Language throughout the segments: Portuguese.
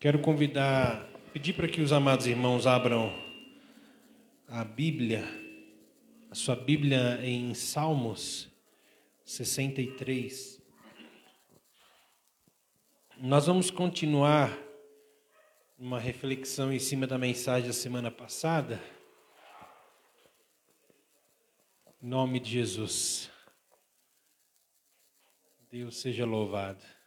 Quero convidar, pedir para que os amados irmãos abram a Bíblia, a sua Bíblia em Salmos 63. Nós vamos continuar uma reflexão em cima da mensagem da semana passada. Em nome de Jesus. Deus seja louvado.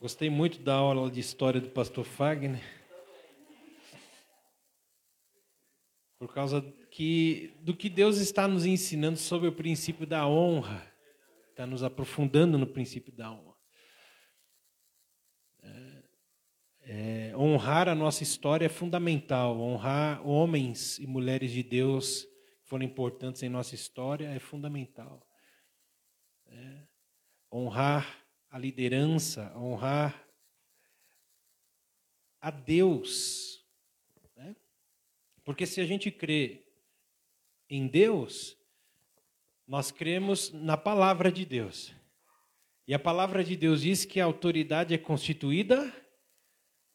Gostei muito da aula de história do pastor Fagner. Por causa que, do que Deus está nos ensinando sobre o princípio da honra. Está nos aprofundando no princípio da honra. É, é, honrar a nossa história é fundamental. Honrar homens e mulheres de Deus que foram importantes em nossa história é fundamental. É, honrar a liderança, a honrar a Deus. Né? Porque se a gente crê em Deus, nós cremos na palavra de Deus. E a palavra de Deus diz que a autoridade é constituída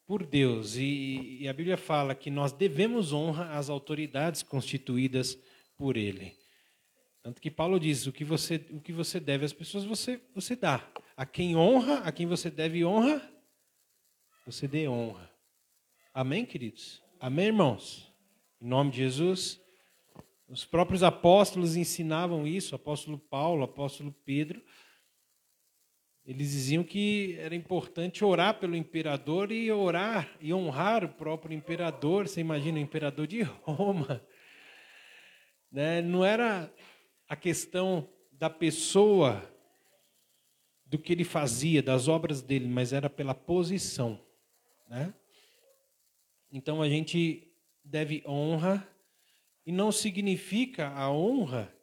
por Deus. E, e a Bíblia fala que nós devemos honra às autoridades constituídas por Ele. Tanto que Paulo diz: o que você, o que você deve às pessoas, você, você dá. A quem honra, a quem você deve honra, você dê honra. Amém, queridos? Amém, irmãos? Em nome de Jesus. Os próprios apóstolos ensinavam isso, apóstolo Paulo, apóstolo Pedro. Eles diziam que era importante orar pelo imperador e orar e honrar o próprio imperador. Você imagina o imperador de Roma. Né? Não era a questão da pessoa, do que ele fazia, das obras dele, mas era pela posição. Né? Então a gente deve honra, e não significa a honra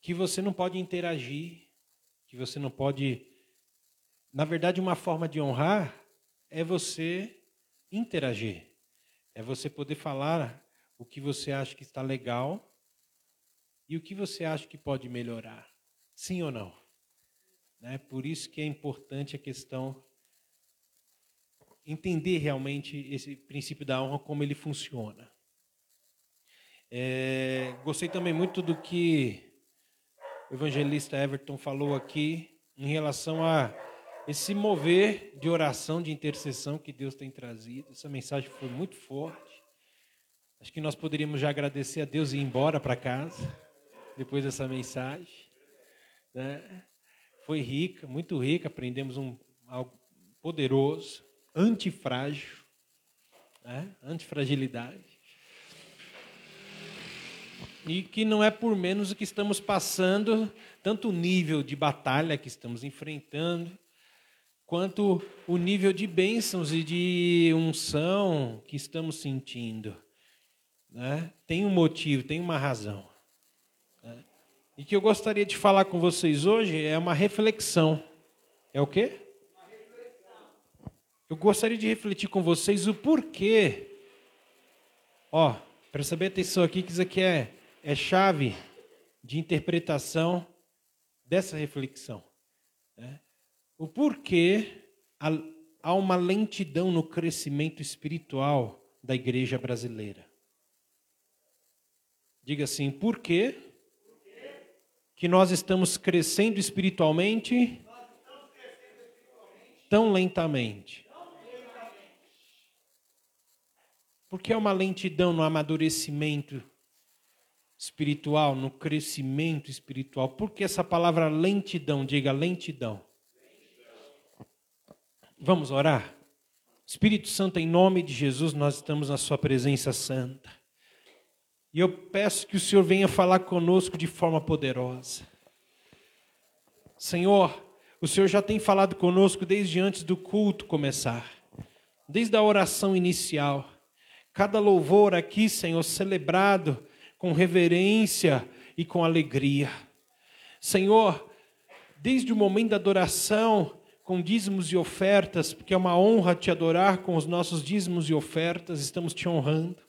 que você não pode interagir, que você não pode. Na verdade, uma forma de honrar é você interagir, é você poder falar o que você acha que está legal e o que você acha que pode melhorar? Sim ou não? Né? Por isso que é importante a questão entender realmente esse princípio da honra, como ele funciona. É, gostei também muito do que o evangelista Everton falou aqui em relação a esse mover de oração, de intercessão que Deus tem trazido. Essa mensagem foi muito forte. Acho que nós poderíamos já agradecer a Deus e ir embora para casa depois dessa mensagem. Né? Foi rica, muito rica, aprendemos um, algo poderoso, antifrágil, né? antifragilidade. E que não é por menos o que estamos passando, tanto o nível de batalha que estamos enfrentando, quanto o nível de bênçãos e de unção que estamos sentindo. Né? Tem um motivo, tem uma razão. E que eu gostaria de falar com vocês hoje é uma reflexão. É o quê? Eu gostaria de refletir com vocês o porquê. Ó, para saber atenção aqui, que isso aqui é, é chave de interpretação dessa reflexão. Né? O porquê há uma lentidão no crescimento espiritual da igreja brasileira. Diga assim, por quê? Que nós estamos crescendo espiritualmente tão lentamente? Porque é uma lentidão no amadurecimento espiritual, no crescimento espiritual. Por que essa palavra lentidão? Diga lentidão. Vamos orar? Espírito Santo, em nome de Jesus, nós estamos na Sua presença santa. E eu peço que o Senhor venha falar conosco de forma poderosa. Senhor, o Senhor já tem falado conosco desde antes do culto começar, desde a oração inicial. Cada louvor aqui, Senhor, celebrado com reverência e com alegria. Senhor, desde o momento da adoração, com dízimos e ofertas, porque é uma honra te adorar com os nossos dízimos e ofertas, estamos te honrando.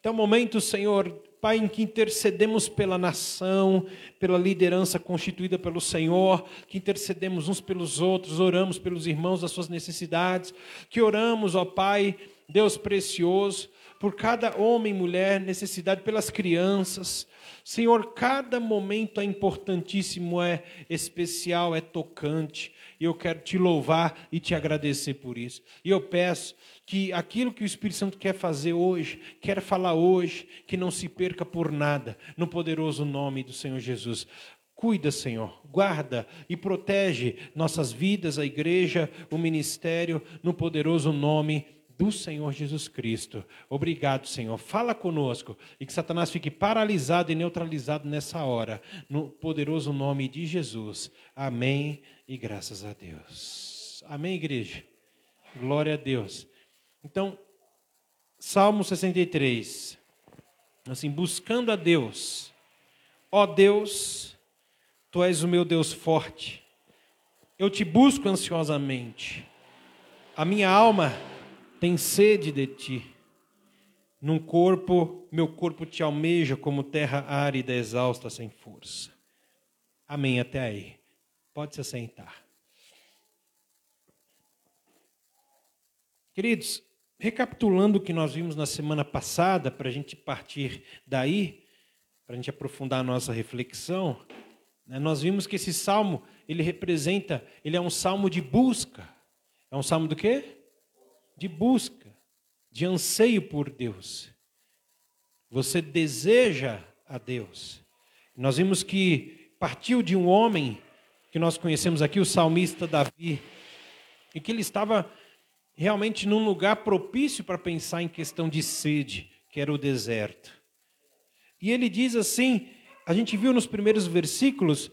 Até o momento, Senhor, Pai, em que intercedemos pela nação, pela liderança constituída pelo Senhor, que intercedemos uns pelos outros, oramos pelos irmãos, as suas necessidades, que oramos, ó Pai, Deus precioso, por cada homem e mulher, necessidade pelas crianças. Senhor, cada momento é importantíssimo, é especial, é tocante. E eu quero te louvar e te agradecer por isso. E eu peço que aquilo que o Espírito Santo quer fazer hoje, quer falar hoje, que não se perca por nada, no poderoso nome do Senhor Jesus. Cuida, Senhor, guarda e protege nossas vidas, a igreja, o ministério, no poderoso nome do Senhor Jesus Cristo. Obrigado, Senhor. Fala conosco e que Satanás fique paralisado e neutralizado nessa hora, no poderoso nome de Jesus. Amém e graças a Deus. Amém, igreja. Glória a Deus. Então, Salmo 63. Assim, buscando a Deus. Ó Deus, tu és o meu Deus forte. Eu te busco ansiosamente. A minha alma tem sede de ti. Num corpo, meu corpo te almeja como terra árida, exausta, sem força. Amém. Até aí. Pode se sentar. Queridos, Recapitulando o que nós vimos na semana passada, para a gente partir daí, para a gente aprofundar a nossa reflexão, né, nós vimos que esse salmo, ele representa, ele é um salmo de busca. É um salmo do quê? De busca, de anseio por Deus. Você deseja a Deus. Nós vimos que partiu de um homem que nós conhecemos aqui, o salmista Davi, e que ele estava realmente num lugar propício para pensar em questão de sede, que era o deserto. E ele diz assim: a gente viu nos primeiros versículos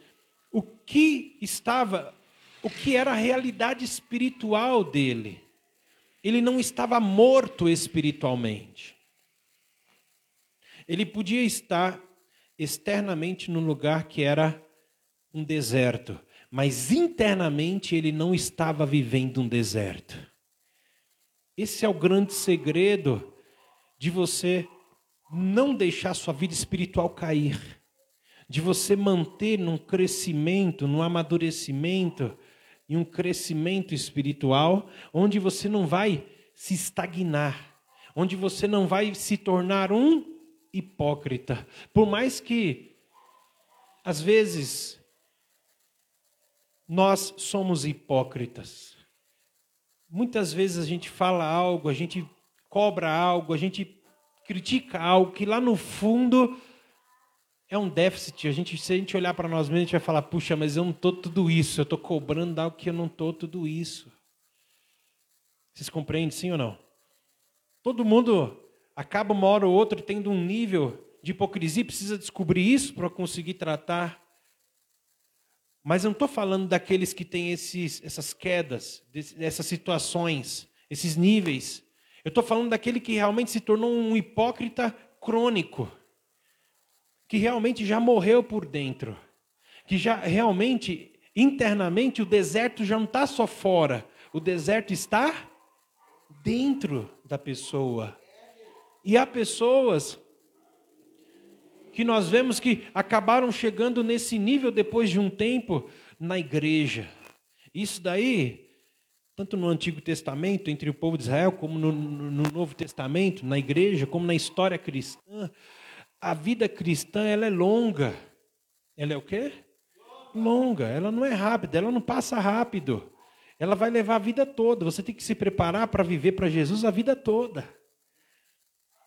o que estava, o que era a realidade espiritual dele. Ele não estava morto espiritualmente. Ele podia estar externamente num lugar que era um deserto, mas internamente ele não estava vivendo um deserto. Esse é o grande segredo de você não deixar sua vida espiritual cair, de você manter num crescimento, num amadurecimento e um crescimento espiritual, onde você não vai se estagnar, onde você não vai se tornar um hipócrita. Por mais que, às vezes, nós somos hipócritas. Muitas vezes a gente fala algo, a gente cobra algo, a gente critica algo que lá no fundo é um déficit. A gente, se a gente olhar para nós mesmos, a gente vai falar: puxa, mas eu não estou tudo isso, eu estou cobrando algo que eu não estou tudo isso. Vocês compreendem, sim ou não? Todo mundo acaba uma hora ou outra tendo um nível de hipocrisia, precisa descobrir isso para conseguir tratar mas eu não estou falando daqueles que têm esses, essas quedas, essas situações, esses níveis. Eu estou falando daquele que realmente se tornou um hipócrita crônico, que realmente já morreu por dentro, que já realmente, internamente, o deserto já não está só fora, o deserto está dentro da pessoa. E há pessoas que nós vemos que acabaram chegando nesse nível depois de um tempo na igreja. Isso daí, tanto no Antigo Testamento, entre o povo de Israel, como no, no Novo Testamento, na igreja, como na história cristã, a vida cristã ela é longa. Ela é o quê? Longa. Ela não é rápida, ela não passa rápido. Ela vai levar a vida toda. Você tem que se preparar para viver para Jesus a vida toda.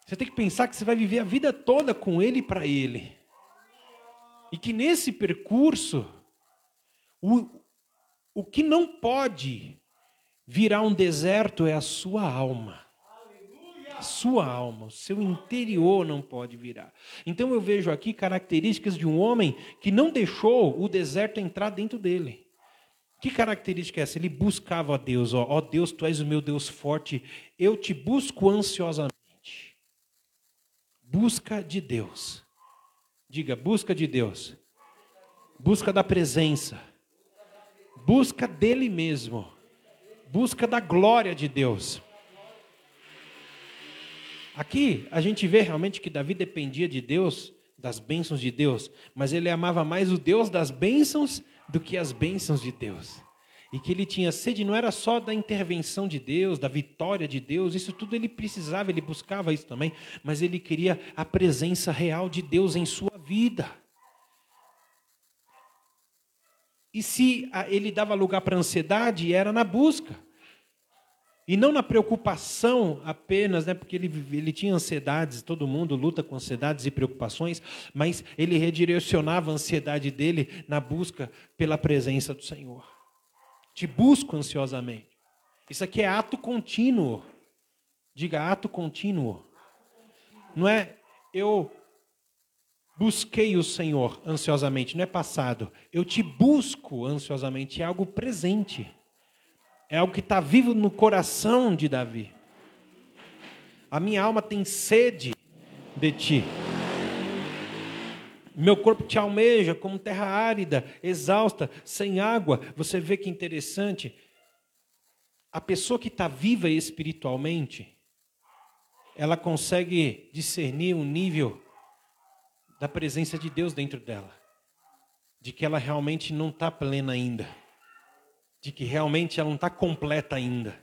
Você tem que pensar que você vai viver a vida toda com Ele e para Ele. E que nesse percurso, o, o que não pode virar um deserto é a sua alma. A sua alma, o seu interior não pode virar. Então eu vejo aqui características de um homem que não deixou o deserto entrar dentro dele. Que característica é essa? Ele buscava a Deus, ó, ó Deus, tu és o meu Deus forte, eu te busco ansiosamente. Busca de Deus. Diga, busca de Deus. Busca da presença. Busca dele mesmo. Busca da glória de Deus. Aqui a gente vê realmente que Davi dependia de Deus, das bênçãos de Deus, mas ele amava mais o Deus das bênçãos do que as bênçãos de Deus. E que ele tinha sede não era só da intervenção de Deus, da vitória de Deus, isso tudo ele precisava, ele buscava isso também, mas ele queria a presença real de Deus em sua vida. E se ele dava lugar para ansiedade, era na busca. E não na preocupação apenas, né, porque ele, ele tinha ansiedades, todo mundo luta com ansiedades e preocupações, mas ele redirecionava a ansiedade dele na busca pela presença do Senhor. Te busco ansiosamente. Isso aqui é ato contínuo. Diga ato contínuo. Não é eu busquei o Senhor ansiosamente, não é passado. Eu te busco ansiosamente, é algo presente. É algo que está vivo no coração de Davi. A minha alma tem sede de ti. Meu corpo te almeja como terra árida, exausta, sem água. Você vê que interessante. A pessoa que está viva espiritualmente, ela consegue discernir um nível da presença de Deus dentro dela, de que ela realmente não está plena ainda de que realmente ela não está completa ainda.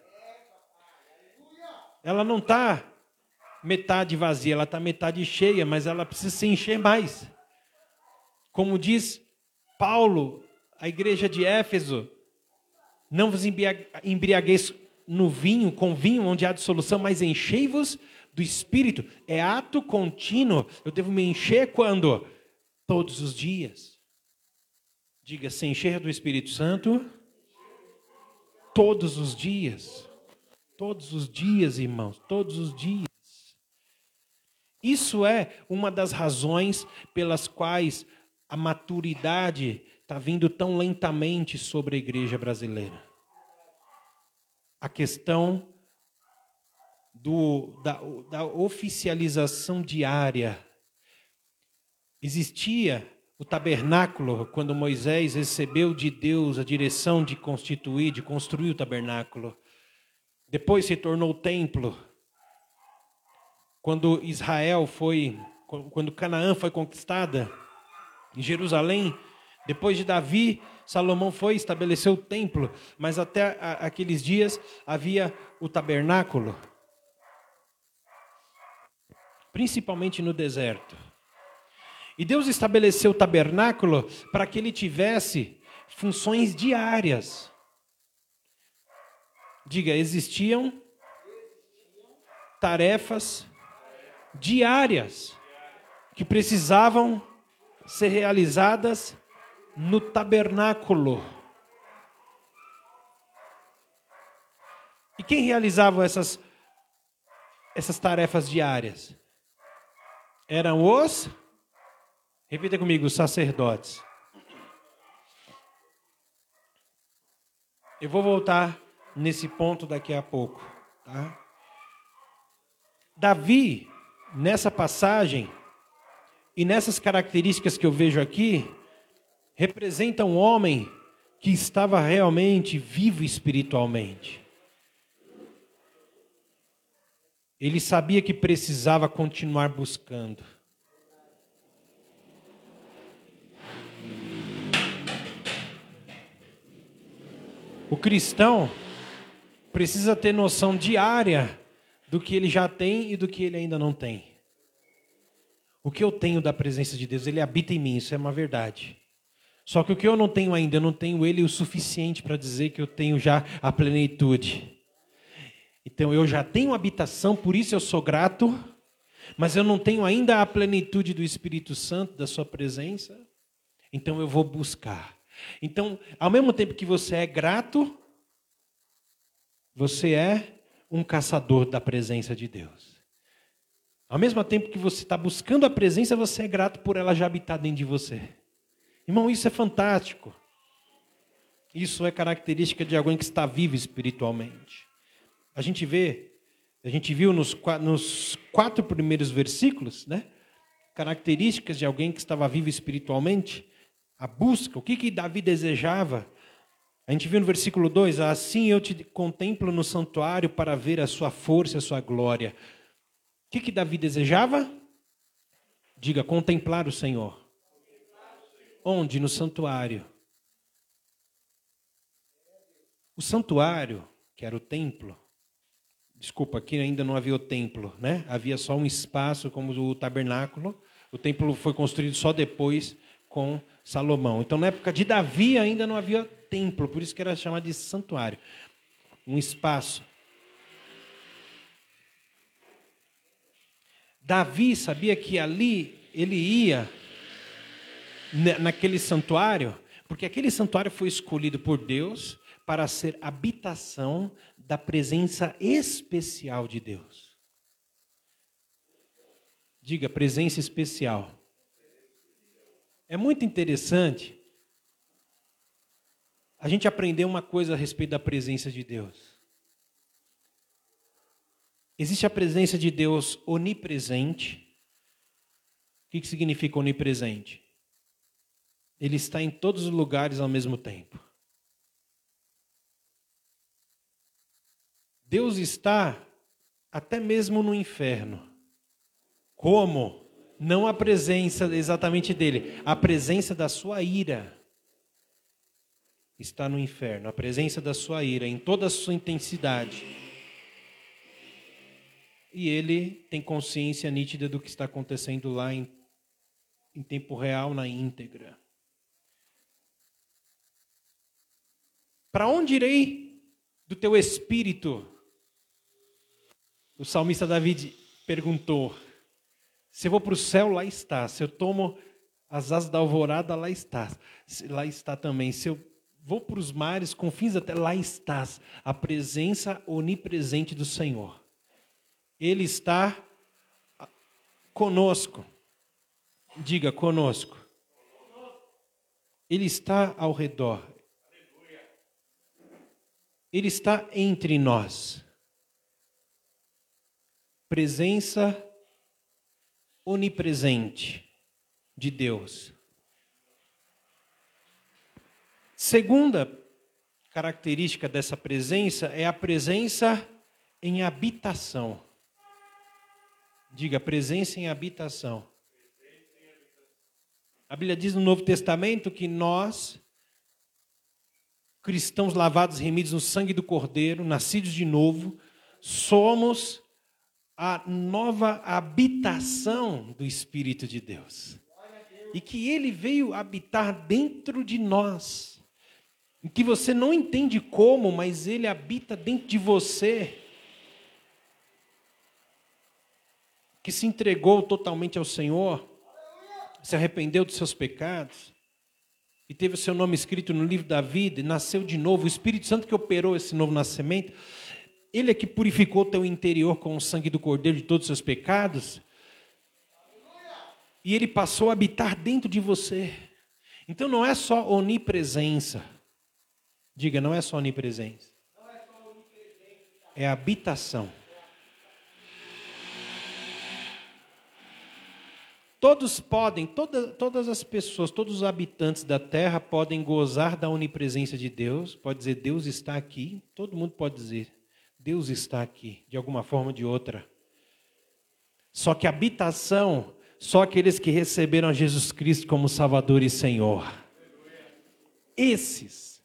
Ela não está metade vazia, ela está metade cheia, mas ela precisa se encher mais. Como diz Paulo, a igreja de Éfeso, não vos embriagueis no vinho, com vinho onde há dissolução, mas enchei-vos do Espírito. É ato contínuo. Eu devo me encher quando? Todos os dias. Diga, se encher do Espírito Santo todos os dias. Todos os dias, irmãos, todos os dias. Isso é uma das razões pelas quais a maturidade está vindo tão lentamente sobre a igreja brasileira. A questão do, da, da oficialização diária. Existia o tabernáculo, quando Moisés recebeu de Deus a direção de constituir, de construir o tabernáculo. Depois se tornou o templo. Quando Israel foi, quando Canaã foi conquistada, em Jerusalém, depois de Davi, Salomão foi estabeleceu o templo, mas até aqueles dias havia o tabernáculo, principalmente no deserto. E Deus estabeleceu o tabernáculo para que ele tivesse funções diárias. Diga, existiam tarefas diárias que precisavam ser realizadas no tabernáculo. E quem realizava essas, essas tarefas diárias? Eram os Repita comigo, sacerdotes. Eu vou voltar nesse ponto daqui a pouco. Tá? Davi, nessa passagem, e nessas características que eu vejo aqui, representa um homem que estava realmente vivo espiritualmente. Ele sabia que precisava continuar buscando. O cristão precisa ter noção diária do que ele já tem e do que ele ainda não tem. O que eu tenho da presença de Deus, ele habita em mim, isso é uma verdade. Só que o que eu não tenho ainda, eu não tenho ele o suficiente para dizer que eu tenho já a plenitude. Então eu já tenho habitação, por isso eu sou grato, mas eu não tenho ainda a plenitude do Espírito Santo, da sua presença. Então eu vou buscar. Então, ao mesmo tempo que você é grato, você é um caçador da presença de Deus. Ao mesmo tempo que você está buscando a presença, você é grato por ela já habitar dentro de você. Irmão, isso é fantástico. Isso é característica de alguém que está vivo espiritualmente. A gente vê, a gente viu nos, nos quatro primeiros versículos, né? Características de alguém que estava vivo espiritualmente a busca, o que, que Davi desejava. A gente viu no versículo 2: Assim eu te contemplo no santuário para ver a sua força a sua glória. O que, que Davi desejava? Diga, contemplar o Senhor. Onde? No santuário. O santuário, que era o templo, desculpa, aqui ainda não havia o templo, né? Havia só um espaço como o tabernáculo. O templo foi construído só depois com Salomão. Então, na época de Davi ainda não havia templo, por isso que era chamado de santuário. Um espaço. Davi sabia que ali ele ia naquele santuário, porque aquele santuário foi escolhido por Deus para ser habitação da presença especial de Deus. Diga, presença especial. É muito interessante a gente aprender uma coisa a respeito da presença de Deus. Existe a presença de Deus onipresente. O que significa onipresente? Ele está em todos os lugares ao mesmo tempo. Deus está até mesmo no inferno. Como? Não a presença exatamente dele, a presença da sua ira está no inferno, a presença da sua ira em toda a sua intensidade. E ele tem consciência nítida do que está acontecendo lá em, em tempo real, na íntegra. Para onde irei do teu espírito? O salmista David perguntou. Se eu vou para o céu, lá está. Se eu tomo as asas da alvorada, lá está. Lá está também. Se eu vou para os mares, confins até lá estás. A presença onipresente do Senhor. Ele está conosco. Diga conosco. Ele está ao redor. Ele está entre nós. Presença onipresente de Deus. Segunda característica dessa presença é a presença em habitação. Diga, presença em habitação. A Bíblia diz no Novo Testamento que nós, cristãos lavados remidos no sangue do Cordeiro, nascidos de novo, somos a nova habitação do Espírito de Deus. E que ele veio habitar dentro de nós. Em que você não entende como, mas ele habita dentro de você. Que se entregou totalmente ao Senhor, se arrependeu dos seus pecados e teve o seu nome escrito no livro da vida, e nasceu de novo, o Espírito Santo que operou esse novo nascimento, ele é que purificou teu interior com o sangue do Cordeiro de todos os seus pecados. E ele passou a habitar dentro de você. Então não é só onipresença. Diga, não é só onipresença. É habitação. Todos podem, toda, todas as pessoas, todos os habitantes da terra podem gozar da onipresença de Deus. Pode dizer, Deus está aqui. Todo mundo pode dizer. Deus está aqui, de alguma forma ou de outra. Só que habitação, só aqueles que receberam Jesus Cristo como Salvador e Senhor. Esses,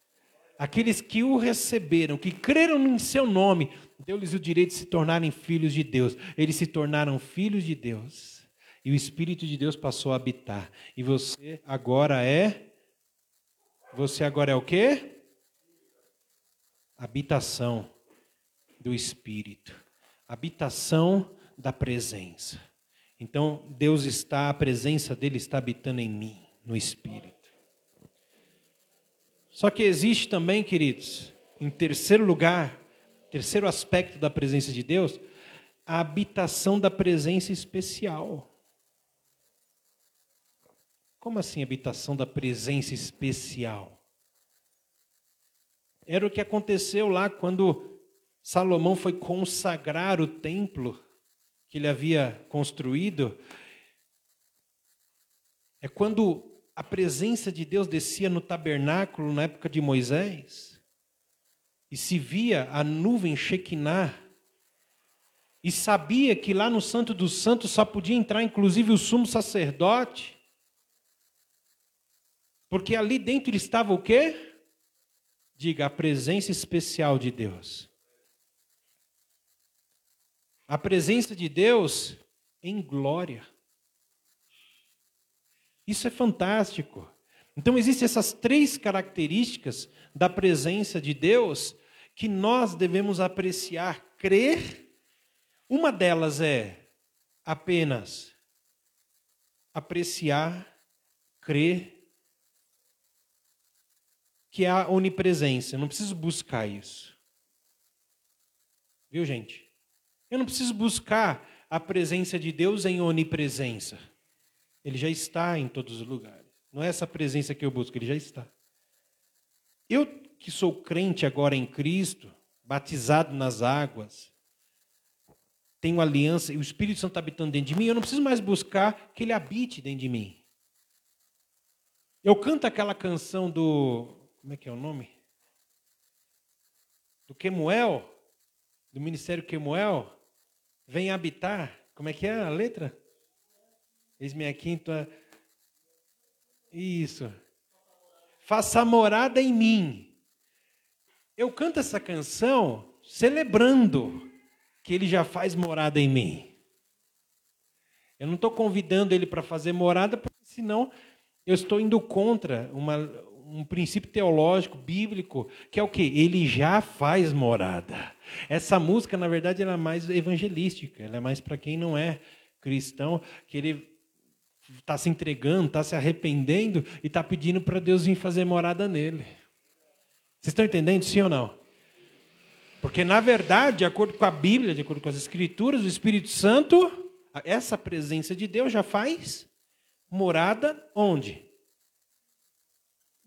aqueles que o receberam, que creram em seu nome, deu-lhes o direito de se tornarem filhos de Deus. Eles se tornaram filhos de Deus. E o Espírito de Deus passou a habitar. E você agora é. Você agora é o quê? Habitação do Espírito, habitação da presença. Então, Deus está, a presença dele está habitando em mim, no Espírito. Só que existe também, queridos, em terceiro lugar, terceiro aspecto da presença de Deus, a habitação da presença especial. Como assim habitação da presença especial? Era o que aconteceu lá quando Salomão foi consagrar o templo que ele havia construído. É quando a presença de Deus descia no tabernáculo na época de Moisés e se via a nuvem Shekinah e sabia que lá no Santo dos Santos só podia entrar, inclusive, o sumo sacerdote. Porque ali dentro estava o quê? Diga, a presença especial de Deus. A presença de Deus em glória. Isso é fantástico. Então, existem essas três características da presença de Deus que nós devemos apreciar, crer. Uma delas é apenas apreciar, crer, que é a onipresença. Eu não preciso buscar isso. Viu, gente? Eu não preciso buscar a presença de Deus em onipresença. Ele já está em todos os lugares. Não é essa presença que eu busco, ele já está. Eu que sou crente agora em Cristo, batizado nas águas, tenho aliança e o Espírito Santo está habitando dentro de mim, eu não preciso mais buscar que ele habite dentro de mim. Eu canto aquela canção do. Como é que é o nome? Do Quemuel, do Ministério Quemuel. Vem habitar. Como é que é a letra? Eis-me aqui, tua. Isso. Faça morada em mim. Eu canto essa canção celebrando que ele já faz morada em mim. Eu não estou convidando ele para fazer morada, porque senão eu estou indo contra uma, um princípio teológico, bíblico, que é o que? Ele já faz morada. Essa música, na verdade, ela é mais evangelística, ela é mais para quem não é cristão, que ele está se entregando, está se arrependendo e está pedindo para Deus vir fazer morada nele. Vocês estão entendendo, sim ou não? Porque, na verdade, de acordo com a Bíblia, de acordo com as Escrituras, o Espírito Santo, essa presença de Deus já faz morada onde?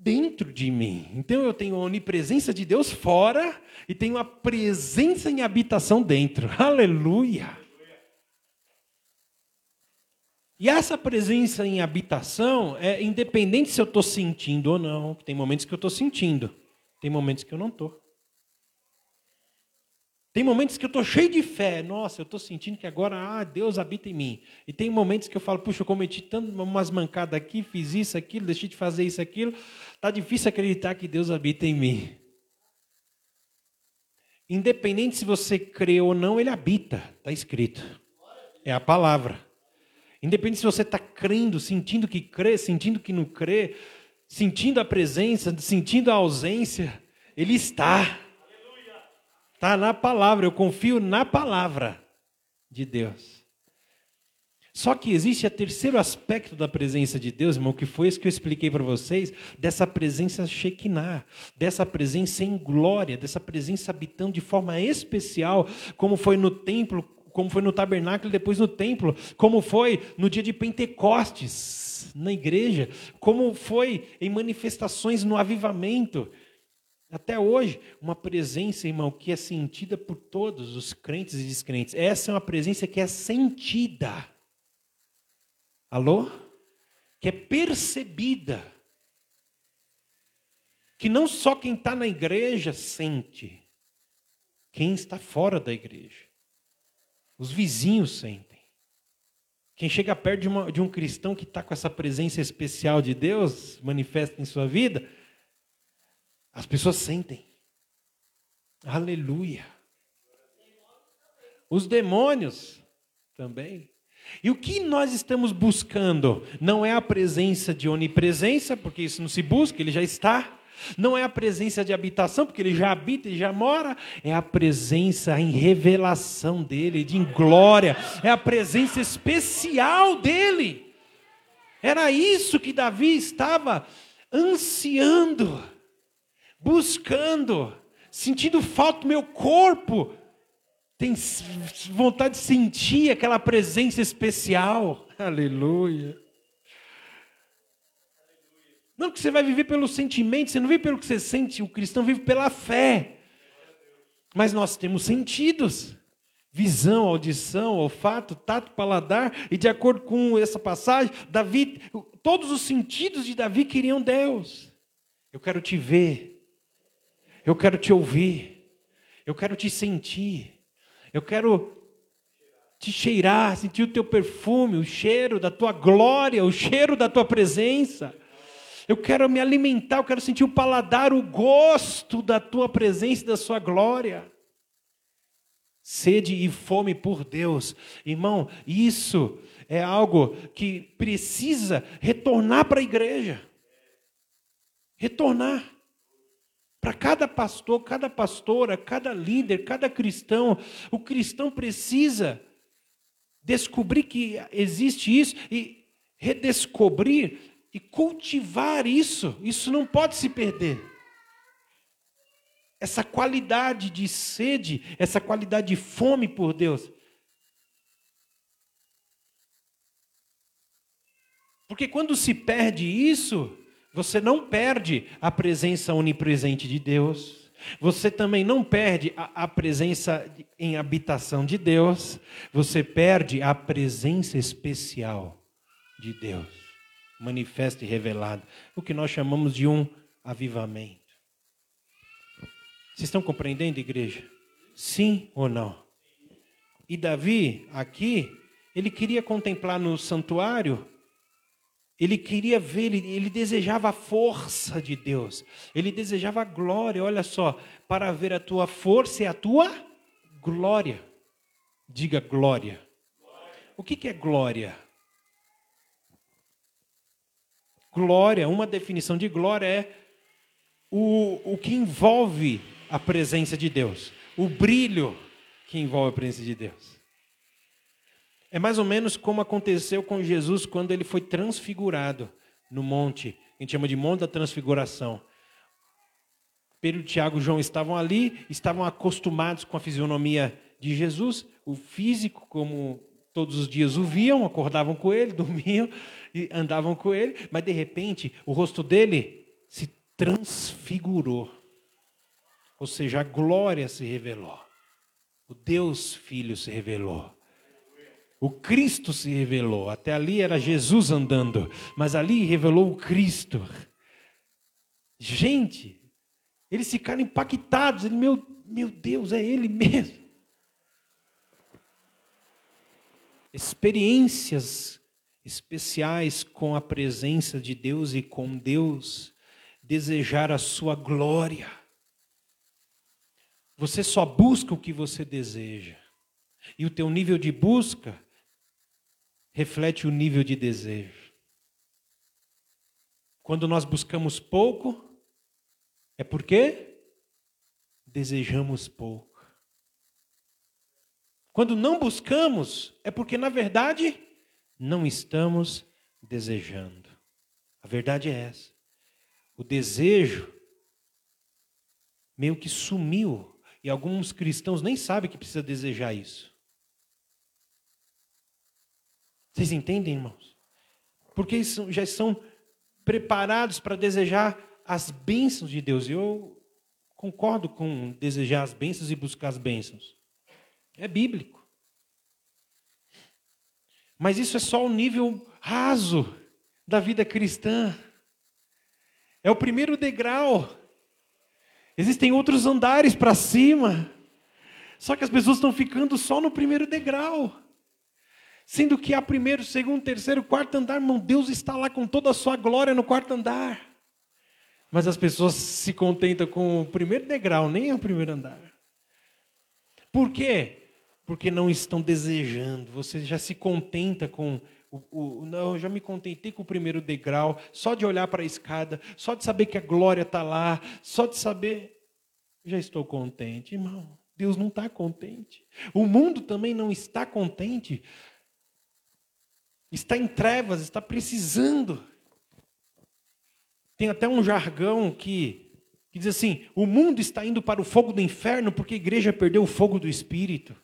Dentro de mim. Então eu tenho a onipresença de Deus fora e tenho a presença em habitação dentro. Aleluia! E essa presença em habitação é independente se eu estou sentindo ou não. Tem momentos que eu estou sentindo. Tem momentos que eu não estou. Tem momentos que eu estou cheio de fé. Nossa, eu estou sentindo que agora ah, Deus habita em mim. E tem momentos que eu falo, puxa, eu cometi tanto umas mancadas aqui, fiz isso, aquilo, deixei de fazer isso, aquilo. Está difícil acreditar que Deus habita em mim. Independente se você crê ou não, Ele habita. Está escrito. É a palavra. Independente se você está crendo, sentindo que crê, sentindo que não crê, sentindo a presença, sentindo a ausência, Ele está. Está na palavra, eu confio na palavra de Deus. Só que existe o terceiro aspecto da presença de Deus, irmão, que foi isso que eu expliquei para vocês, dessa presença Shekinah, dessa presença em glória, dessa presença habitando de forma especial, como foi no templo, como foi no tabernáculo, depois no templo, como foi no dia de Pentecostes na igreja, como foi em manifestações no avivamento. Até hoje, uma presença, irmão, que é sentida por todos os crentes e descrentes. Essa é uma presença que é sentida. Alô? Que é percebida. Que não só quem está na igreja sente, quem está fora da igreja. Os vizinhos sentem. Quem chega perto de, uma, de um cristão que está com essa presença especial de Deus manifesta em sua vida, as pessoas sentem. Aleluia. Os demônios também. E o que nós estamos buscando não é a presença de onipresença, porque isso não se busca, ele já está. Não é a presença de habitação, porque ele já habita e já mora, é a presença em revelação dele, de glória, é a presença especial dele. Era isso que Davi estava ansiando, buscando, sentindo falta do meu corpo. Tem vontade de sentir aquela presença especial. Aleluia. Não que você vai viver pelo sentimento, você não vive pelo que você sente, o cristão vive pela fé. Mas nós temos sentidos: visão, audição, olfato, tato, paladar, e de acordo com essa passagem, Davi, todos os sentidos de Davi queriam Deus. Eu quero te ver, eu quero te ouvir, eu quero te sentir, eu quero te cheirar, sentir o teu perfume, o cheiro da tua glória, o cheiro da tua presença. Eu quero me alimentar, eu quero sentir o paladar, o gosto da tua presença e da sua glória. Sede e fome por Deus. Irmão, isso é algo que precisa retornar para a igreja. Retornar. Para cada pastor, cada pastora, cada líder, cada cristão, o cristão precisa descobrir que existe isso e redescobrir e cultivar isso. Isso não pode se perder. Essa qualidade de sede, essa qualidade de fome por Deus. Porque quando se perde isso, você não perde a presença onipresente de Deus. Você também não perde a, a, presença em habitação de Deus. Você perde a presença especial de Deus, manifesta e revelada. O que nós chamamos de um avivamento. Vocês estão compreendendo, igreja? Sim ou não? E Davi, aqui, ele queria contemplar no santuário ele queria ver, ele, ele, desejava a força de Deus, ele desejava a glória, olha só, para ver a tua força e a tua glória. Diga glória. O que, que é glória? Glória, uma definição de glória é o, o que envolve a presença de Deus, o brilho que envolve a presença de Deus. É mais ou menos como aconteceu com Jesus quando ele foi transfigurado no monte. A gente chama de monte da transfiguração. Pedro, Tiago e João estavam ali, estavam acostumados com a fisionomia de Jesus, o físico, como todos os dias o viam, acordavam com ele, dormiam e andavam com ele, mas de repente o rosto dele se transfigurou. Ou seja, a glória se revelou. O Deus Filho se revelou. O Cristo se revelou. Até ali era Jesus andando, mas ali revelou o Cristo. Gente, eles ficaram impactados. Ele, meu, meu Deus, é Ele mesmo. Experiências especiais com a presença de Deus e com Deus, desejar a sua glória. Você só busca o que você deseja. E o teu nível de busca reflete o nível de desejo. Quando nós buscamos pouco, é porque desejamos pouco. Quando não buscamos, é porque, na verdade, não estamos desejando. A verdade é essa. O desejo meio que sumiu. E alguns cristãos nem sabem que precisa desejar isso. Vocês entendem, irmãos? Porque já estão preparados para desejar as bênçãos de Deus. Eu concordo com desejar as bênçãos e buscar as bênçãos. É bíblico. Mas isso é só o nível raso da vida cristã. É o primeiro degrau. Existem outros andares para cima. Só que as pessoas estão ficando só no primeiro degrau. Sendo que há primeiro, segundo, terceiro, quarto andar, irmão, Deus está lá com toda a sua glória no quarto andar. Mas as pessoas se contentam com o primeiro degrau, nem o primeiro andar. Por quê? Porque não estão desejando. Você já se contenta com o, o, não, eu já me contentei com o primeiro degrau, só de olhar para a escada, só de saber que a glória está lá, só de saber, já estou contente, irmão. Deus não está contente. O mundo também não está contente está em trevas, está precisando. Tem até um jargão que, que diz assim: o mundo está indo para o fogo do inferno porque a igreja perdeu o fogo do espírito.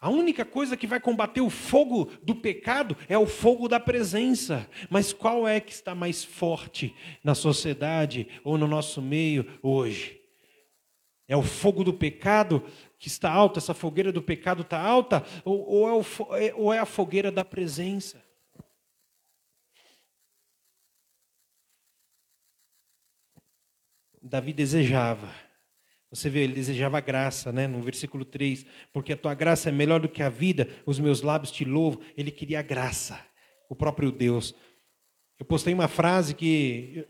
A única coisa que vai combater o fogo do pecado é o fogo da presença. Mas qual é que está mais forte na sociedade ou no nosso meio hoje? É o fogo do pecado que está alto, essa fogueira do pecado está alta, ou, ou, é o, é, ou é a fogueira da presença? Davi desejava Você vê, ele desejava graça, né? No versículo 3, porque a tua graça é melhor do que a vida, os meus lábios te louvam. Ele queria graça, o próprio Deus. Eu postei uma frase que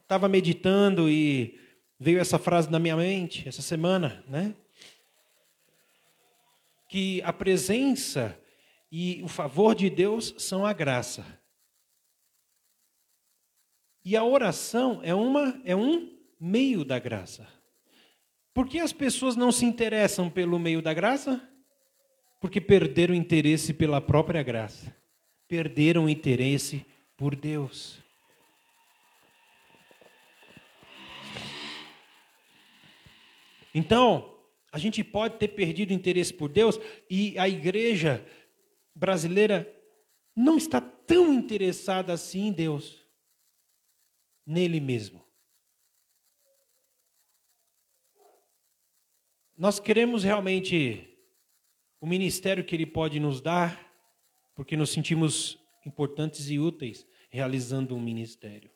estava meditando e veio essa frase na minha mente essa semana, né? Que a presença e o favor de Deus são a graça. E a oração é uma é um meio da graça. Por que as pessoas não se interessam pelo meio da graça? Porque perderam interesse pela própria graça. Perderam interesse por Deus. Então, a gente pode ter perdido o interesse por Deus e a igreja brasileira não está tão interessada assim em Deus, nele mesmo. Nós queremos realmente o ministério que Ele pode nos dar, porque nos sentimos importantes e úteis realizando um ministério.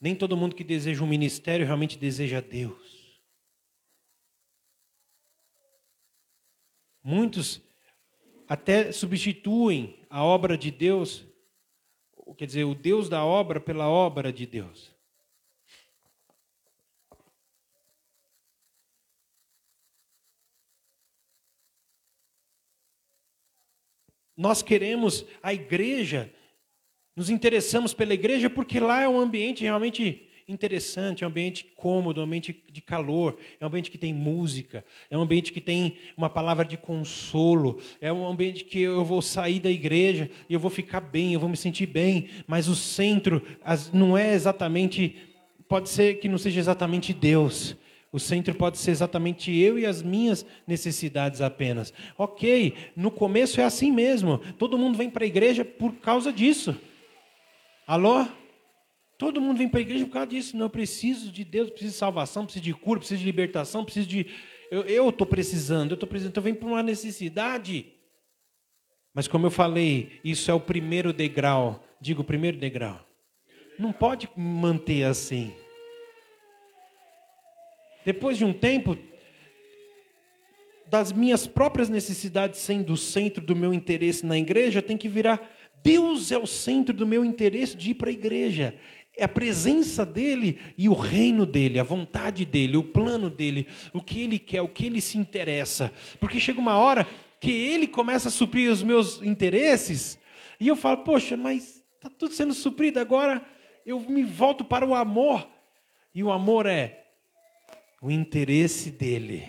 Nem todo mundo que deseja um ministério realmente deseja Deus. Muitos até substituem a obra de Deus, quer dizer, o Deus da obra pela obra de Deus. Nós queremos a igreja, nos interessamos pela igreja porque lá é um ambiente realmente interessante, é um ambiente cômodo, é um ambiente de calor, é um ambiente que tem música, é um ambiente que tem uma palavra de consolo, é um ambiente que eu vou sair da igreja e eu vou ficar bem, eu vou me sentir bem, mas o centro não é exatamente, pode ser que não seja exatamente Deus, o centro pode ser exatamente eu e as minhas necessidades apenas. Ok, no começo é assim mesmo. Todo mundo vem para a igreja por causa disso. Alô? Todo mundo vem para a igreja por causa disso. Não, eu preciso de Deus, preciso de salvação, preciso de cura, preciso de libertação, preciso de. Eu estou precisando, eu estou precisando. Então vem por uma necessidade. Mas como eu falei, isso é o primeiro degrau. Digo, o primeiro degrau. Não pode manter assim. Depois de um tempo, das minhas próprias necessidades sendo o centro do meu interesse na igreja, tem que virar Deus é o centro do meu interesse de ir para a igreja. É a presença dele e o reino dele, a vontade dele, o plano dele, o que ele quer, o que ele se interessa. Porque chega uma hora que ele começa a suprir os meus interesses e eu falo, poxa, mas está tudo sendo suprido, agora eu me volto para o amor. E o amor é o interesse dele.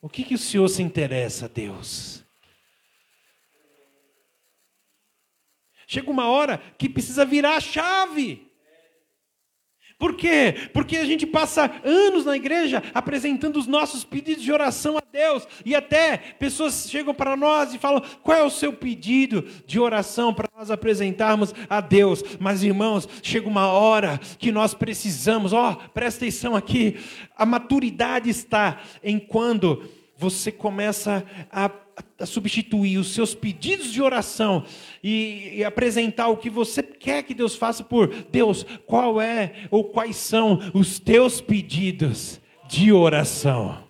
O que, que o Senhor se interessa, Deus? Chega uma hora que precisa virar a chave. Por quê? Porque a gente passa anos na igreja apresentando os nossos pedidos de oração a Deus, e até pessoas chegam para nós e falam: qual é o seu pedido de oração para nós apresentarmos a Deus? Mas irmãos, chega uma hora que nós precisamos, ó, oh, presta atenção aqui, a maturidade está em quando você começa a, a, substituir os seus pedidos de oração e, e, apresentar o que você quer que Deus faça por Deus, qual é ou quais são os teus pedidos de oração.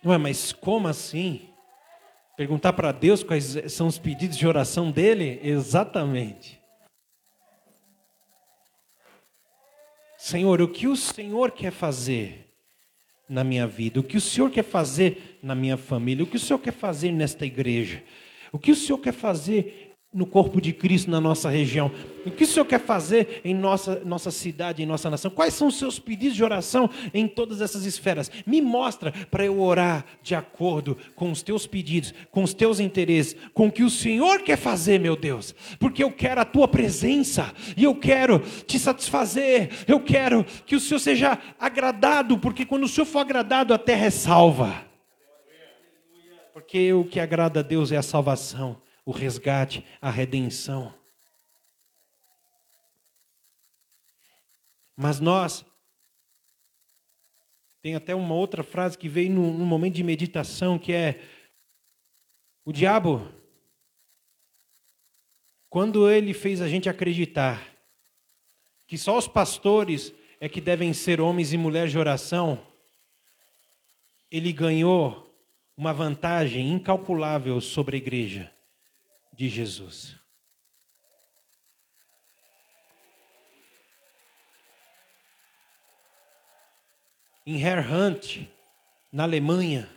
Não é, mas como assim? Perguntar para Deus quais são os pedidos de oração dele? Exatamente. Senhor, o que o Senhor quer fazer na minha vida? O que o Senhor quer fazer na minha família? O que o Senhor quer fazer nesta igreja? O que o Senhor quer fazer no corpo de Cristo na nossa região. O que o Senhor quer fazer em nossa, nossa cidade, em nossa nação? Quais são os seus pedidos de oração em todas essas esferas? Me mostra para eu orar de acordo com os teus pedidos, com os teus interesses, com o que o Senhor quer fazer, meu Deus. Porque eu quero a tua presença e eu quero te satisfazer. Eu quero que o Senhor seja agradado, porque quando o Senhor for agradado, a terra é salva. Porque o que agrada a Deus é a salvação o resgate, a redenção. Mas nós. Tem até uma outra frase que veio no momento de meditação, que é: o diabo quando ele fez a gente acreditar que só os pastores é que devem ser homens e mulheres de oração, ele ganhou uma vantagem incalculável sobre a igreja de Jesus. Em Herrhunt, na Alemanha,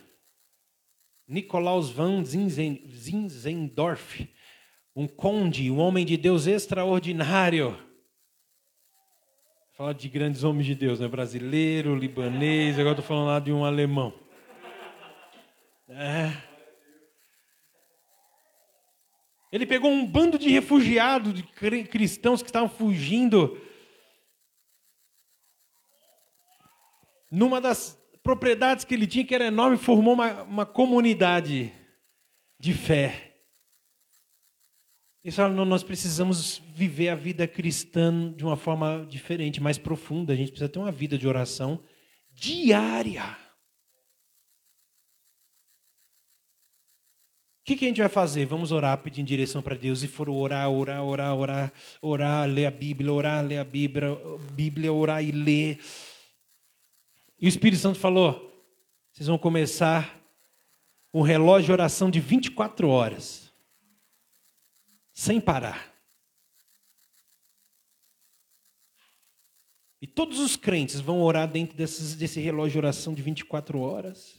Nikolaus van Zinzendorf, um conde, um homem de Deus extraordinário. Fala de grandes homens de Deus, né? Brasileiro, libanês, agora estou falando lá de um alemão. É. Ele pegou um bando de refugiados, de cristãos que estavam fugindo. Numa das propriedades que ele tinha, que era enorme, formou uma, uma comunidade de fé. E fala, nós precisamos viver a vida cristã de uma forma diferente, mais profunda. A gente precisa ter uma vida de oração diária. Que, que a gente vai fazer? Vamos orar, pedir direção para Deus. E for orar, orar, orar, orar, orar, ler a Bíblia, orar, ler a Bíblia, Bíblia, orar e ler. E o Espírito Santo falou: vocês vão começar um relógio de oração de 24 horas, sem parar. E todos os crentes vão orar dentro desses, desse relógio de oração de 24 horas,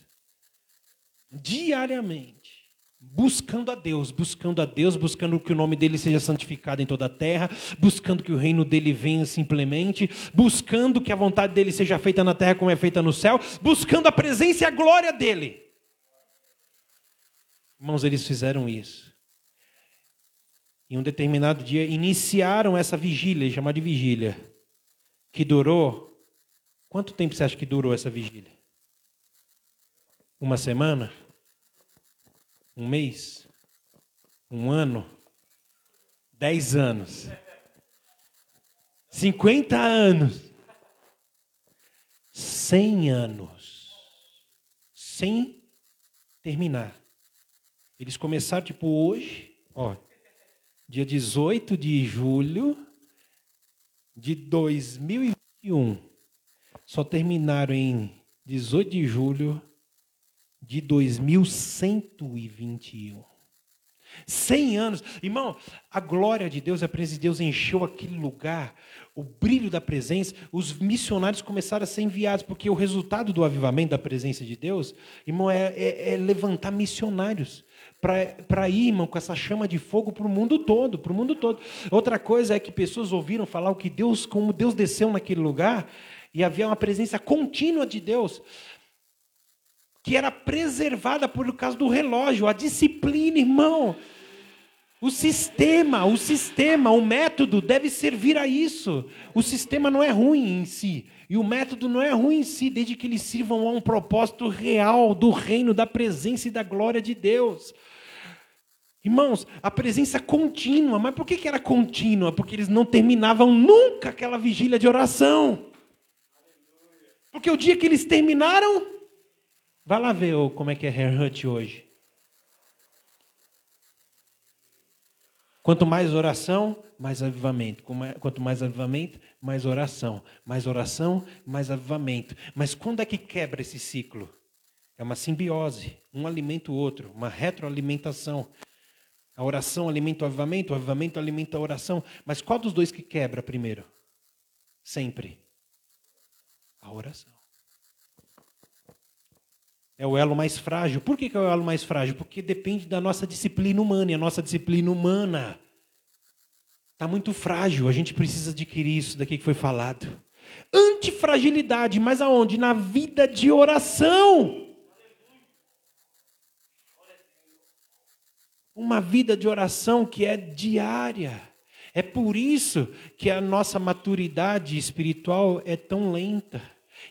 diariamente buscando a Deus, buscando a Deus, buscando que o nome dele seja santificado em toda a terra, buscando que o reino dele venha simplesmente, buscando que a vontade dele seja feita na terra como é feita no céu, buscando a presença e a glória dele. Irmãos, eles fizeram isso. Em um determinado dia, iniciaram essa vigília, chamada de vigília, que durou. Quanto tempo você acha que durou essa vigília? Uma semana? Um mês? Um ano? Dez anos? Cinquenta anos? Cem anos? Sem terminar. Eles começaram, tipo, hoje, ó, dia 18 de julho de 2021. Só terminaram em 18 de julho de 2121. 100 anos. Irmão, a glória de Deus, a presença de Deus encheu aquele lugar, o brilho da presença, os missionários começaram a ser enviados, porque o resultado do avivamento da presença de Deus, irmão, é, é, é levantar missionários para ir, irmão, com essa chama de fogo para o mundo todo, para o mundo todo. Outra coisa é que pessoas ouviram falar o que Deus, como Deus desceu naquele lugar, e havia uma presença contínua de Deus que era preservada por causa do relógio, a disciplina, irmão. O sistema, o sistema, o método deve servir a isso. O sistema não é ruim em si. E o método não é ruim em si, desde que eles sirvam a um propósito real do reino, da presença e da glória de Deus. Irmãos, a presença contínua. Mas por que era contínua? Porque eles não terminavam nunca aquela vigília de oração. Porque o dia que eles terminaram, Vai lá ver como é que é Herhut hoje. Quanto mais oração, mais avivamento. Quanto mais avivamento, mais oração. Mais oração, mais avivamento. Mas quando é que quebra esse ciclo? É uma simbiose. Um alimenta o outro, uma retroalimentação. A oração alimenta o avivamento, o avivamento alimenta a oração. Mas qual dos dois que quebra primeiro? Sempre. A oração. É o elo mais frágil. Por que é o elo mais frágil? Porque depende da nossa disciplina humana. E a nossa disciplina humana está muito frágil. A gente precisa adquirir isso daqui que foi falado. Antifragilidade, mas aonde? Na vida de oração. Uma vida de oração que é diária. É por isso que a nossa maturidade espiritual é tão lenta.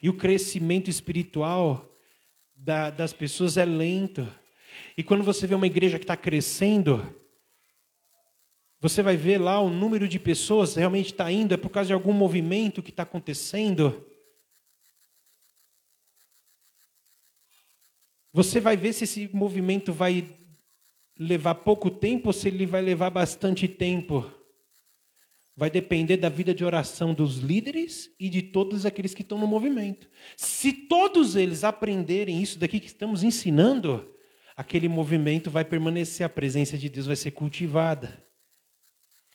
E o crescimento espiritual da, das pessoas é lento. E quando você vê uma igreja que está crescendo, você vai ver lá o número de pessoas realmente está indo, é por causa de algum movimento que está acontecendo. Você vai ver se esse movimento vai levar pouco tempo ou se ele vai levar bastante tempo. Vai depender da vida de oração dos líderes e de todos aqueles que estão no movimento. Se todos eles aprenderem isso daqui que estamos ensinando, aquele movimento vai permanecer, a presença de Deus vai ser cultivada.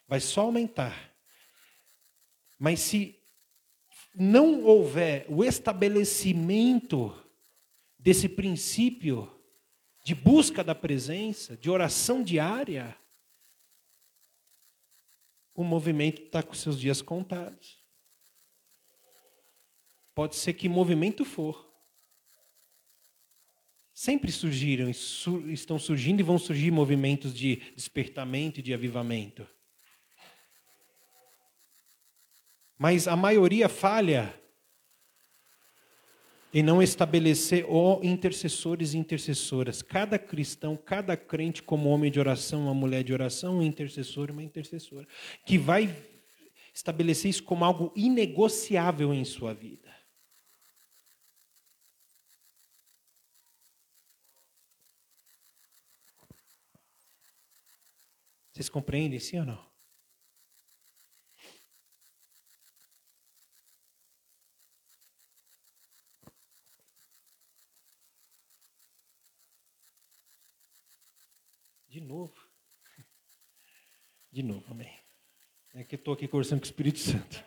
Vai só aumentar. Mas se não houver o estabelecimento desse princípio de busca da presença, de oração diária, o movimento está com seus dias contados. Pode ser que movimento for. Sempre surgiram, estão surgindo e vão surgir movimentos de despertamento e de avivamento. Mas a maioria falha em não estabelecer ó intercessores e intercessoras. Cada cristão, cada crente, como homem de oração, uma mulher de oração, um intercessor e uma intercessora, que vai estabelecer isso como algo inegociável em sua vida. Vocês compreendem, sim ou não? De novo. De novo, amém. É que eu estou aqui conversando com o Espírito Santo.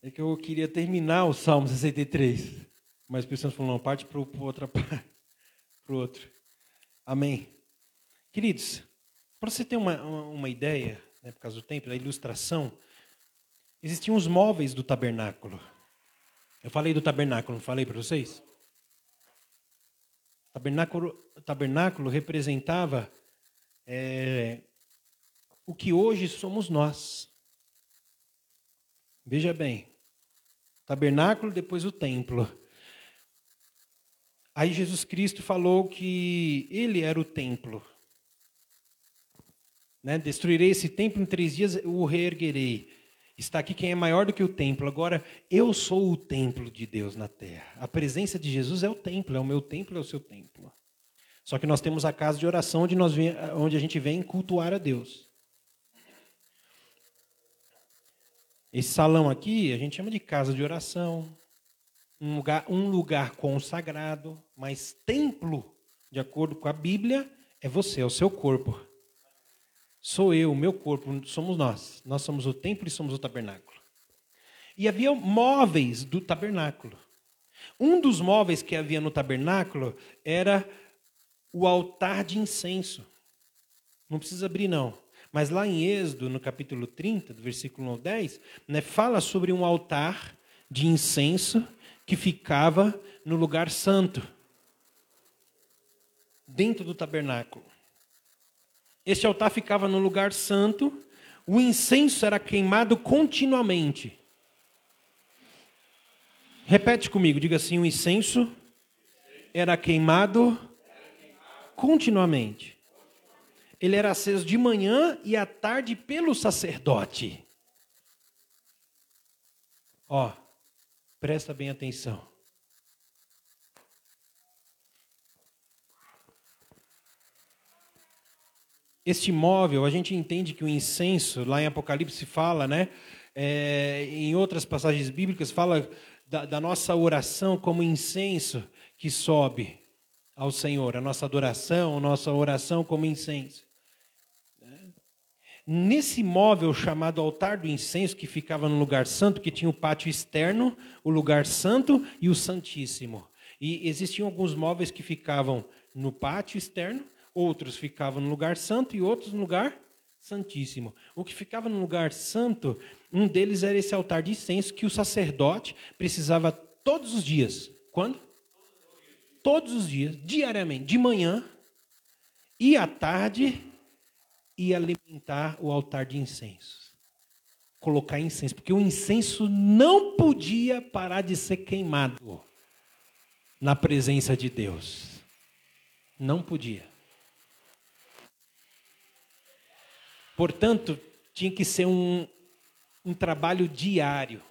É que eu queria terminar o Salmo 63. Mas o Espírito Santo falou, não, parte para outra. Para o outro. Amém. Queridos, para você ter uma, uma, uma ideia, né, por causa do tempo, da ilustração, existiam os móveis do tabernáculo. Eu falei do tabernáculo, não falei para vocês? Tabernáculo, tabernáculo representava é, o que hoje somos nós. Veja bem, tabernáculo, depois o templo. Aí Jesus Cristo falou que ele era o templo. Né? Destruirei esse templo em três dias, o reerguerei. Está aqui quem é maior do que o templo. Agora, eu sou o templo de Deus na terra. A presença de Jesus é o templo, é o meu templo, é o seu templo. Só que nós temos a casa de oração onde, nós onde a gente vem cultuar a Deus. Esse salão aqui a gente chama de casa de oração, um lugar, um lugar consagrado, mas templo, de acordo com a Bíblia, é você, é o seu corpo. Sou eu, meu corpo, somos nós. Nós somos o templo e somos o tabernáculo. E havia móveis do tabernáculo. Um dos móveis que havia no tabernáculo era o altar de incenso. Não precisa abrir, não. Mas lá em Êxodo, no capítulo 30, do versículo 1 ao 10, né, fala sobre um altar de incenso que ficava no lugar santo, dentro do tabernáculo. Este altar ficava no lugar santo, o incenso era queimado continuamente. Repete comigo, diga assim: o incenso era queimado continuamente. Ele era aceso de manhã e à tarde pelo sacerdote. Ó, presta bem atenção. Este móvel, a gente entende que o incenso, lá em Apocalipse fala, né? É, em outras passagens bíblicas, fala da, da, nossa oração como incenso que sobe ao Senhor, a nossa adoração, a nossa oração como incenso. Nesse móvel chamado altar do incenso, que ficava no lugar santo, que tinha o pátio externo, o lugar santo e o santíssimo. E existiam alguns móveis que ficavam no pátio externo outros ficavam no lugar santo e outros no lugar santíssimo. O que ficava no lugar santo, um deles era esse altar de incenso que o sacerdote precisava todos os dias. Quando? Todos os dias, diariamente, de manhã e à tarde, e alimentar o altar de incenso. Colocar incenso, porque o incenso não podia parar de ser queimado na presença de Deus. Não podia. Portanto, tinha que ser um, um trabalho diário.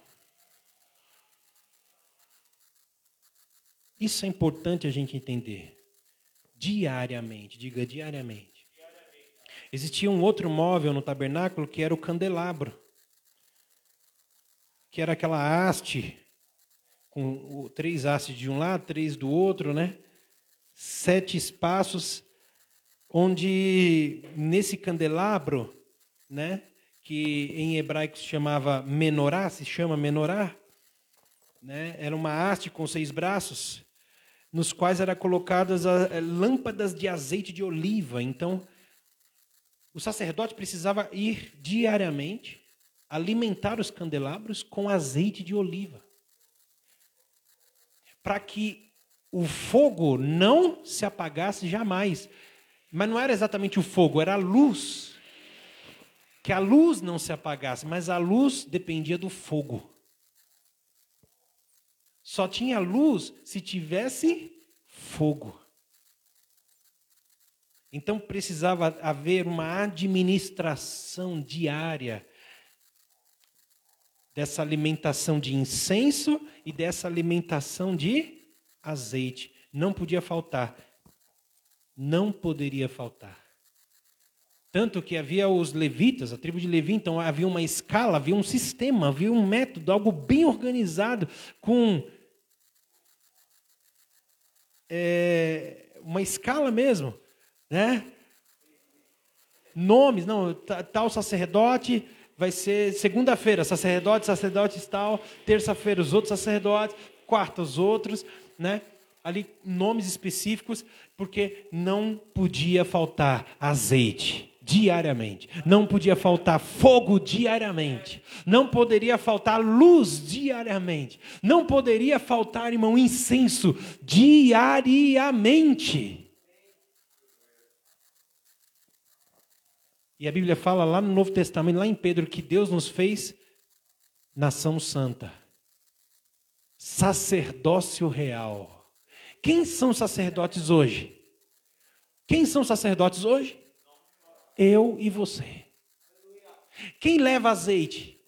Isso é importante a gente entender. Diariamente, diga diariamente. Existia um outro móvel no tabernáculo que era o candelabro, que era aquela haste, com três hastes de um lado, três do outro, né? Sete espaços, onde nesse candelabro, né? Que em hebraico se chamava menorá, se chama menorá, né? Era uma haste com seis braços, nos quais eram colocadas eh, lâmpadas de azeite de oliva. Então, o sacerdote precisava ir diariamente alimentar os candelabros com azeite de oliva. Para que o fogo não se apagasse jamais. Mas não era exatamente o fogo, era a luz. Que a luz não se apagasse, mas a luz dependia do fogo. Só tinha luz se tivesse fogo. Então precisava haver uma administração diária dessa alimentação de incenso e dessa alimentação de azeite. Não podia faltar. Não poderia faltar. Tanto que havia os levitas, a tribo de Levi, então havia uma escala, havia um sistema, havia um método, algo bem organizado, com é, uma escala mesmo, né? Nomes, não, tal sacerdote vai ser segunda-feira, sacerdote, sacerdotes tal, terça-feira os outros sacerdotes, quarta os outros, né? Ali nomes específicos, porque não podia faltar azeite diariamente. Não podia faltar fogo diariamente. Não poderia faltar luz diariamente. Não poderia faltar, irmão, incenso diariamente. E a Bíblia fala lá no Novo Testamento, lá em Pedro, que Deus nos fez nação santa, sacerdócio real. Quem são sacerdotes hoje? Quem são sacerdotes hoje? Eu e você. Quem leva azeite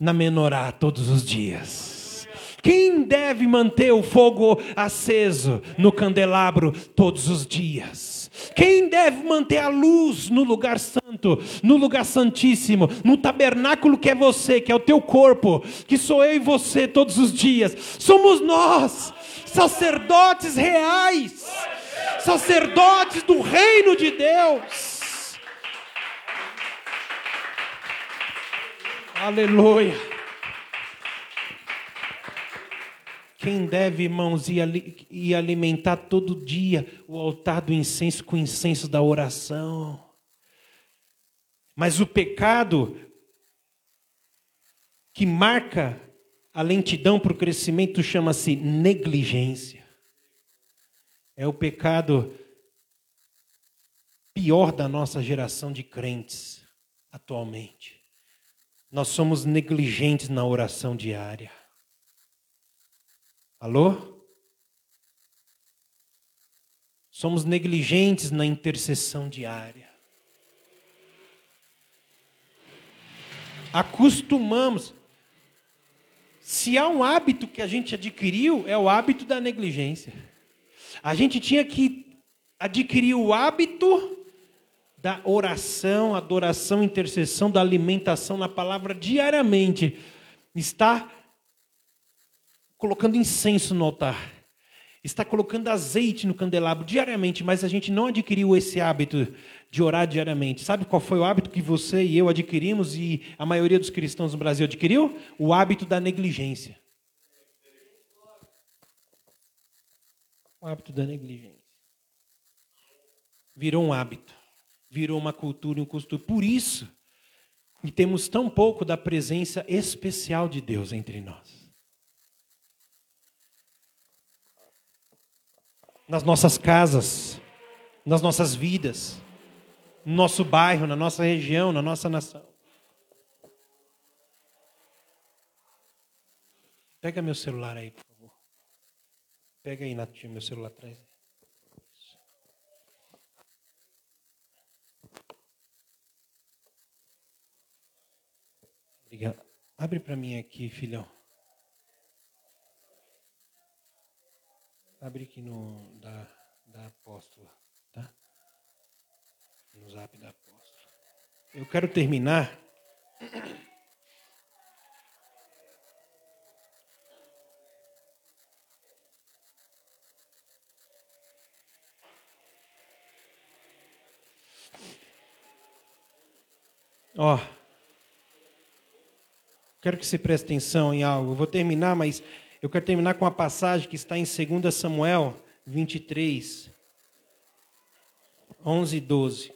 na menorá todos os dias? Quem deve manter o fogo aceso no candelabro todos os dias? Quem deve manter a luz no lugar santo, no lugar santíssimo, no tabernáculo que é você, que é o teu corpo, que sou eu e você todos os dias? Somos nós, sacerdotes reais sacerdotes do reino de Deus. Aleluia. Quem deve, irmãos, ir alimentar todo dia o altar do incenso com o incenso da oração. Mas o pecado que marca a lentidão para o crescimento chama-se negligência. É o pecado pior da nossa geração de crentes atualmente. Nós somos negligentes na oração diária. Alô? Somos negligentes na intercessão diária. Acostumamos. Se há um hábito que a gente adquiriu, é o hábito da negligência. A gente tinha que adquirir o hábito da oração, adoração, intercessão, da alimentação na palavra diariamente. Está colocando incenso no altar. Está colocando azeite no candelabro diariamente, mas a gente não adquiriu esse hábito de orar diariamente. Sabe qual foi o hábito que você e eu adquirimos e a maioria dos cristãos no Brasil adquiriu? O hábito da negligência. O hábito da negligência. Virou um hábito, virou uma cultura, um costume. Por isso, e temos tão pouco da presença especial de Deus entre nós. Nas nossas casas, nas nossas vidas, no nosso bairro, na nossa região, na nossa nação. Pega meu celular aí, por Pega aí, Natinho, meu celular atrás. Obrigado. Abre para mim aqui, filhão. Abre aqui no da da apóstola, tá? No zap da apóstola. Eu quero terminar. Ó, oh, quero que você preste atenção em algo. Eu vou terminar, mas eu quero terminar com uma passagem que está em 2 Samuel 23, 11 e 12.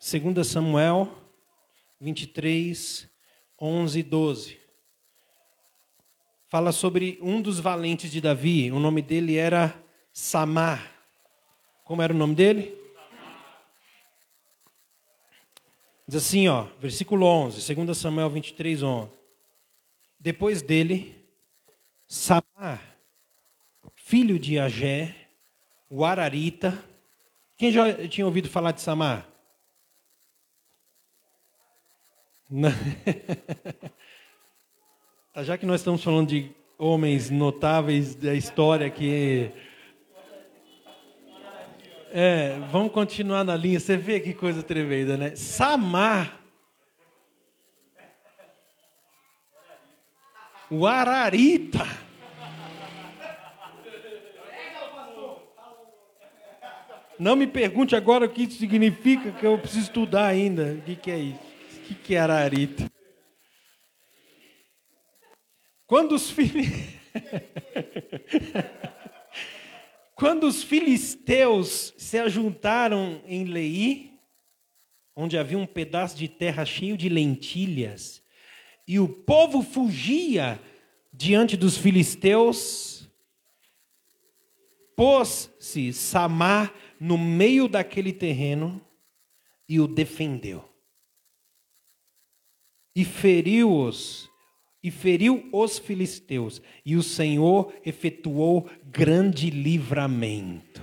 2 Samuel 23, 11 e 12. Fala sobre um dos valentes de Davi. O nome dele era Samar. Como era o nome dele? Diz assim, ó, versículo 11, 2 Samuel 23, 11. Depois dele, Samar, filho de Agé, o Ararita. Quem já tinha ouvido falar de Samar? Tá, já que nós estamos falando de homens notáveis da história que é, vamos continuar na linha. Você vê que coisa tremenda, né? Samar. O Ararita. Não me pergunte agora o que isso significa, que eu preciso estudar ainda. O que, é isso? O que, que é Ararita? Quando os filhos. Quando os filisteus se ajuntaram em Lei, onde havia um pedaço de terra cheio de lentilhas, e o povo fugia diante dos filisteus, pôs-se Samar no meio daquele terreno e o defendeu. E feriu-os e feriu os filisteus, e o Senhor efetuou grande livramento.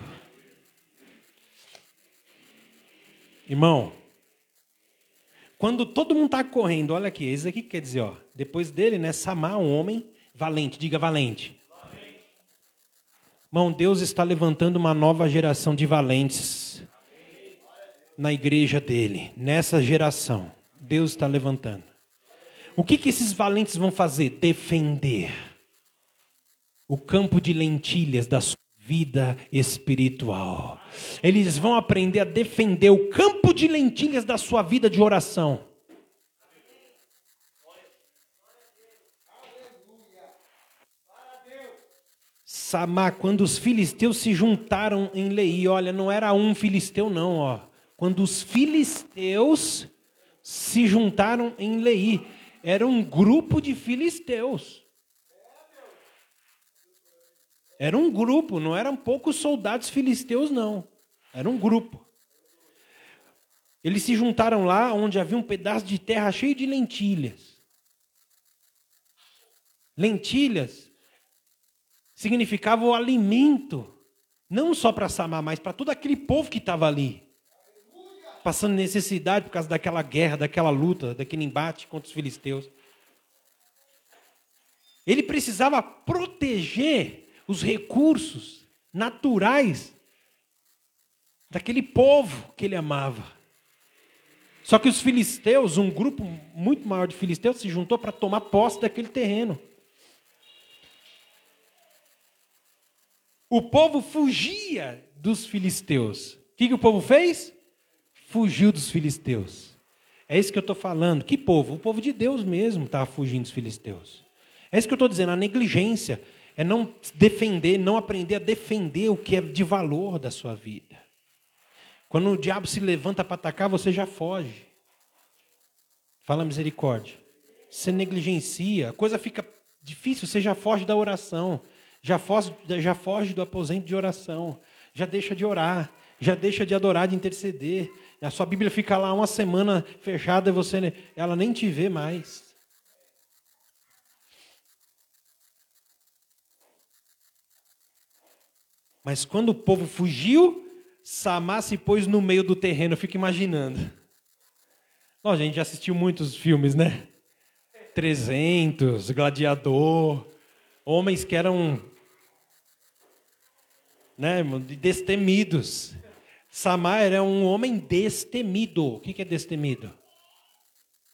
Irmão, quando todo mundo está correndo, olha aqui, esse aqui quer dizer, ó, depois dele, né, Samar, um homem valente, diga valente. Irmão, Deus está levantando uma nova geração de valentes na igreja dele, nessa geração. Deus está levantando. O que, que esses valentes vão fazer? Defender o campo de lentilhas da sua vida espiritual. Eles vão aprender a defender o campo de lentilhas da sua vida de oração. Samar, quando os filisteus se juntaram em Lei, olha, não era um filisteu não, ó. Quando os filisteus se juntaram em Lei, era um grupo de filisteus. Era um grupo, não eram poucos soldados filisteus, não. Era um grupo. Eles se juntaram lá onde havia um pedaço de terra cheio de lentilhas. Lentilhas significava o alimento, não só para Samar, mas para todo aquele povo que estava ali passando necessidade por causa daquela guerra, daquela luta, daquele embate contra os filisteus. Ele precisava proteger os recursos naturais daquele povo que ele amava. Só que os filisteus, um grupo muito maior de filisteus, se juntou para tomar posse daquele terreno. O povo fugia dos filisteus. O que, que o povo fez? fugiu dos filisteus. É isso que eu estou falando. Que povo? O povo de Deus mesmo estava fugindo dos filisteus. É isso que eu estou dizendo. A negligência é não defender, não aprender a defender o que é de valor da sua vida. Quando o diabo se levanta para atacar, você já foge. Fala misericórdia. Você negligencia, a coisa fica difícil, você já foge da oração, já foge, já foge do aposento de oração, já deixa de orar, já deixa de adorar, de interceder, a sua Bíblia fica lá uma semana fechada e você, ela nem te vê mais. Mas quando o povo fugiu, Samar se pôs no meio do terreno, eu fico imaginando. Ó, a gente já assistiu muitos filmes, né? 300, Gladiador, homens que eram né, destemidos. Samar era um homem destemido. O que é destemido?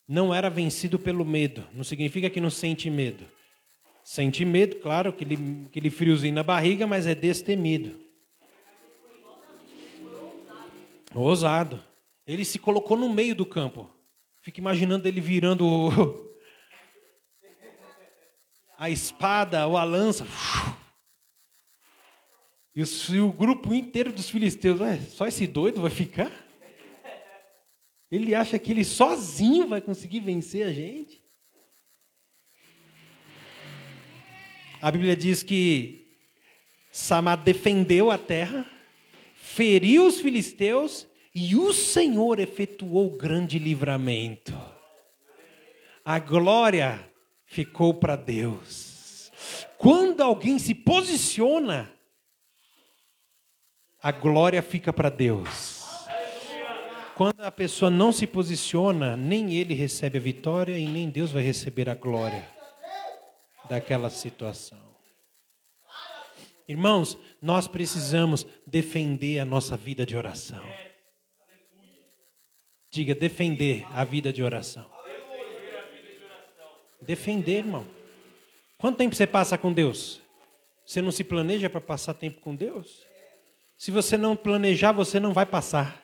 Não era vencido pelo medo. Não significa que não sente medo. Sente medo, claro, aquele, aquele friozinho na barriga, mas é destemido. Ousado. Ele se colocou no meio do campo. Fica imaginando ele virando a espada ou a lança. E o, grupo inteiro dos filisteus, só esse doido vai ficar? Ele acha que ele sozinho vai conseguir vencer a gente? A Bíblia diz que Samar defendeu a terra, feriu os filisteus e o Senhor efetuou grande livramento. A glória ficou para Deus. Quando alguém se posiciona, a glória fica para Deus. Quando a pessoa não se posiciona, nem ele recebe a vitória e nem Deus vai receber a glória daquela situação. Irmãos, nós precisamos defender a nossa vida de oração. Diga, defender a vida de oração. Defender, irmão. Quanto tempo você passa com Deus? Você não se planeja para passar tempo com Deus? Se você não planejar, você não vai passar.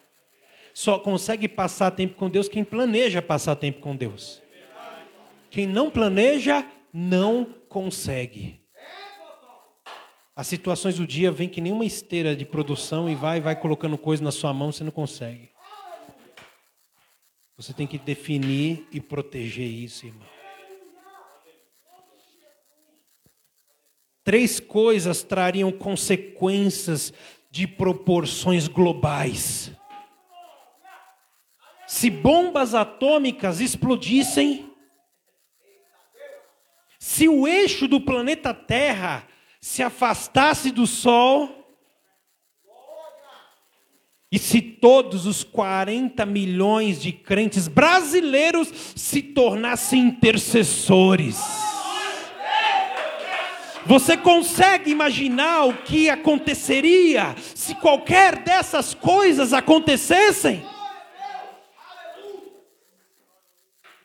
Só consegue passar tempo com Deus quem planeja passar tempo com Deus. Quem não planeja, não consegue. As situações do dia vêm que nem uma esteira de produção e vai vai colocando coisa na sua mão, você não consegue. Você tem que definir e proteger isso, irmão. Três coisas trariam consequências de proporções globais. Se bombas atômicas explodissem, se o eixo do planeta Terra se afastasse do Sol, e se todos os 40 milhões de crentes brasileiros se tornassem intercessores, você consegue imaginar o que aconteceria se qualquer dessas coisas acontecessem?